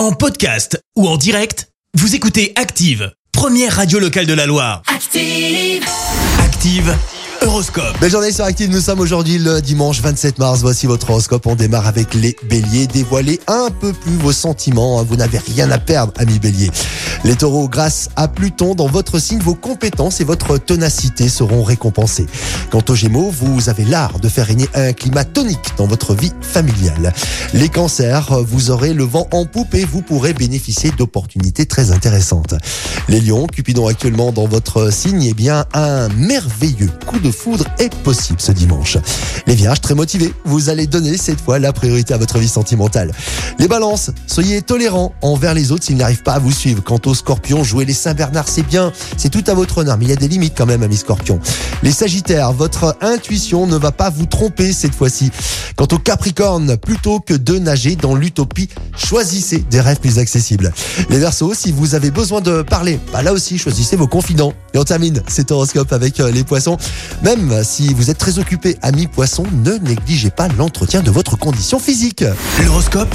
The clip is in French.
En podcast ou en direct, vous écoutez Active, première radio locale de la Loire. Active. Active Horoscope. Belle journée sur Active, nous sommes aujourd'hui le dimanche 27 mars. Voici votre horoscope. On démarre avec les béliers. Dévoilez un peu plus vos sentiments. hein. Vous n'avez rien à perdre, amis béliers. Les taureaux, grâce à Pluton dans votre signe, vos compétences et votre ténacité seront récompensées. Quant aux gémeaux, vous avez l'art de faire régner un climat tonique dans votre vie familiale. Les cancers, vous aurez le vent en poupe et vous pourrez bénéficier d'opportunités très intéressantes. Les lions, Cupidon actuellement dans votre signe, eh bien, un merveilleux coup de foudre est possible ce dimanche. Les vierges, très motivés, vous allez donner cette fois la priorité à votre vie sentimentale. Les balances, soyez tolérants envers les autres s'ils n'arrivent pas à vous suivre. Quant scorpions, jouer les Saint-Bernard, c'est bien, c'est tout à votre honneur, mais il y a des limites quand même, amis scorpions. Les sagittaires, votre intuition ne va pas vous tromper cette fois-ci. Quant aux capricornes, plutôt que de nager dans l'utopie, choisissez des rêves plus accessibles. Les versos, si vous avez besoin de parler, bah là aussi, choisissez vos confidents. Et on termine cet horoscope avec euh, les poissons. Même si vous êtes très occupé, amis poissons, ne négligez pas l'entretien de votre condition physique. L'horoscope